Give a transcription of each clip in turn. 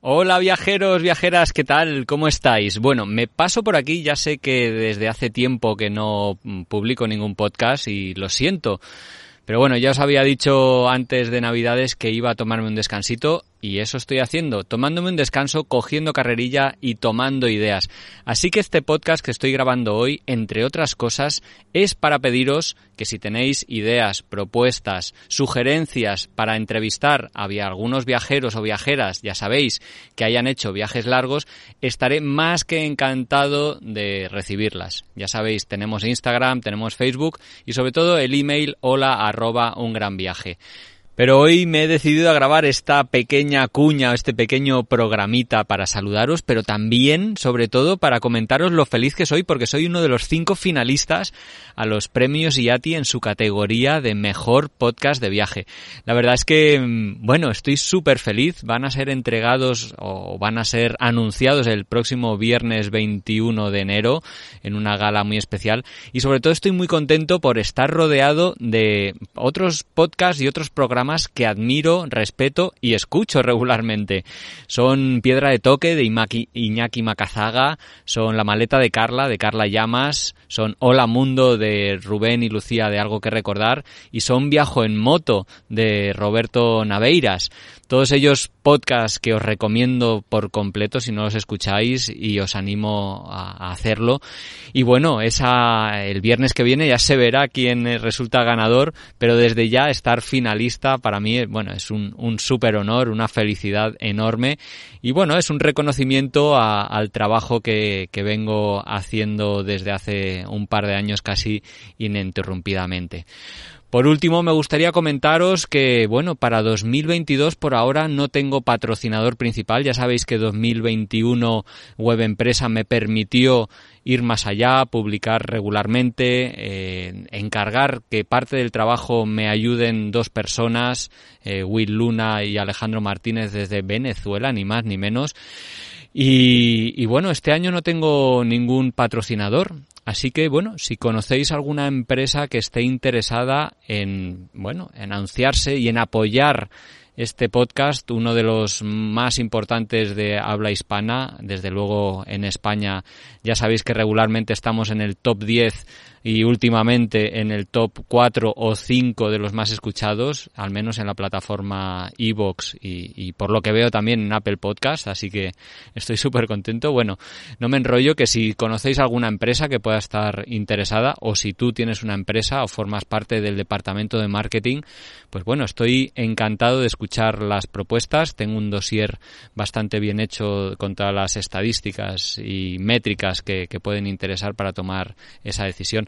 Hola viajeros, viajeras, ¿qué tal? ¿Cómo estáis? Bueno, me paso por aquí, ya sé que desde hace tiempo que no publico ningún podcast y lo siento. Pero bueno, ya os había dicho antes de Navidades que iba a tomarme un descansito y eso estoy haciendo, tomándome un descanso, cogiendo carrerilla y tomando ideas. Así que este podcast que estoy grabando hoy, entre otras cosas, es para pediros que si tenéis ideas, propuestas, sugerencias para entrevistar a algunos viajeros o viajeras, ya sabéis, que hayan hecho viajes largos, estaré más que encantado de recibirlas. Ya sabéis, tenemos Instagram, tenemos Facebook y sobre todo el email hola arroba un gran viaje. Pero hoy me he decidido a grabar esta pequeña cuña, este pequeño programita para saludaros, pero también, sobre todo, para comentaros lo feliz que soy porque soy uno de los cinco finalistas a los premios IATI en su categoría de mejor podcast de viaje. La verdad es que, mm, bueno, estoy súper feliz. Van a ser entregados o van a ser anunciados el próximo viernes 21 de enero en una gala muy especial y sobre todo estoy muy contento por estar rodeado de otros podcasts y otros programas que admiro, respeto y escucho regularmente. Son Piedra de Toque de Iñaki Macazaga, son La Maleta de Carla de Carla Llamas, son Hola Mundo de Rubén y Lucía de Algo que Recordar y son Viajo en Moto de Roberto Naveiras. Todos ellos podcasts que os recomiendo por completo si no los escucháis y os animo a, hacerlo. Y bueno, el viernes que viene ya se verá quién resulta ganador, pero desde ya estar finalista para mí, bueno, es un, un súper honor, una felicidad enorme y bueno, es un reconocimiento al trabajo que, que vengo haciendo desde hace un par de años casi ininterrumpidamente. Por último, me gustaría comentaros que, bueno, para 2022 por ahora no tengo patrocinador principal. Ya sabéis que 2021 Web Empresa me permitió ir más allá, publicar regularmente, eh, encargar que parte del trabajo me ayuden dos personas, eh, Will Luna y Alejandro Martínez desde Venezuela, ni más ni menos. Y, bueno, este año no tengo ningún patrocinador. Así que, bueno, si conocéis alguna empresa que esté interesada en, bueno, en anunciarse y en apoyar este podcast, uno de los más importantes de habla hispana, desde luego en España, ya sabéis que regularmente estamos en el top 10 y últimamente en el top 4 o 5 de los más escuchados, al menos en la plataforma Evox y, y por lo que veo también en Apple Podcast, así que estoy súper contento. Bueno, no me enrollo que si conocéis alguna empresa que pueda estar interesada o si tú tienes una empresa o formas parte del departamento de marketing, pues bueno, estoy encantado de escuchar las propuestas. Tengo un dossier bastante bien hecho con todas las estadísticas y métricas que pueden interesar para tomar esa decisión.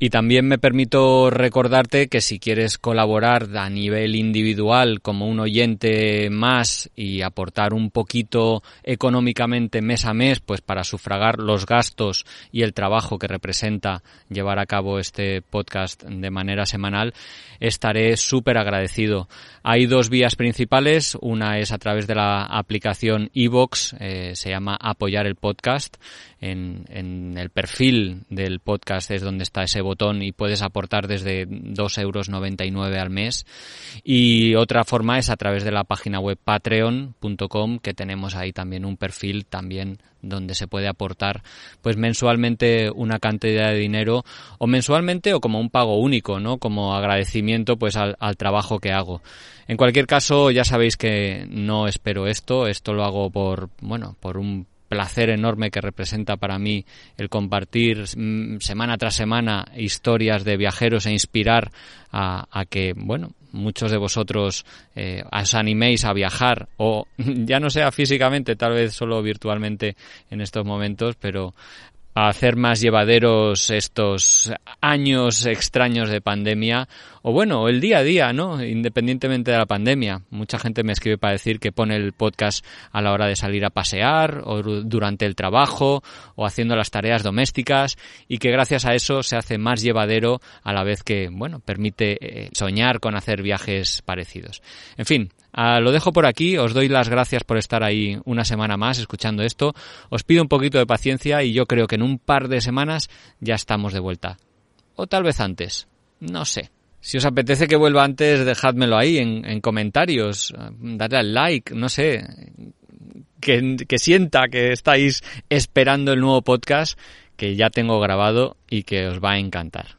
Y también me permito recordarte que si quieres colaborar a nivel individual como un oyente más y aportar un poquito económicamente mes a mes, pues para sufragar los gastos y el trabajo que representa llevar a cabo este podcast de manera semanal, estaré súper agradecido. Hay dos vías principales. Una es a través de la aplicación iVox, eh, se llama Apoyar el Podcast. En, en el perfil del podcast es donde está ese botón y puedes aportar desde 2,99 euros al mes. Y otra forma es a través de la página web patreon.com que tenemos ahí también un perfil también donde se puede aportar pues mensualmente una cantidad de dinero o mensualmente o como un pago único, ¿no? Como agradecimiento pues al, al trabajo que hago. En cualquier caso, ya sabéis que no espero esto, esto lo hago por, bueno, por un placer enorme que representa para mí el compartir mm, semana tras semana historias de viajeros e inspirar a, que, bueno, muchos de vosotros eh, os animéis a viajar o ya no sea físicamente, tal vez solo virtualmente en estos momentos, pero a hacer más llevaderos estos años extraños de pandemia o bueno, el día a día, ¿no? Independientemente de la pandemia. Mucha gente me escribe para decir que pone el podcast a la hora de salir a pasear o durante el trabajo o haciendo las tareas domésticas y que gracias a eso se hace más llevadero a la vez que, bueno, permite eh, soñar con hacer viajes parecidos. En fin, Ah, lo dejo por aquí, os doy las gracias por estar ahí una semana más escuchando esto, os pido un poquito de paciencia y yo creo que en un par de semanas ya estamos de vuelta. O tal vez antes, no sé. Si os apetece que vuelva antes, dejádmelo ahí en, comentarios, dadle al like, no sé, que, que sienta que estáis esperando el nuevo podcast que ya tengo grabado y que os va a encantar.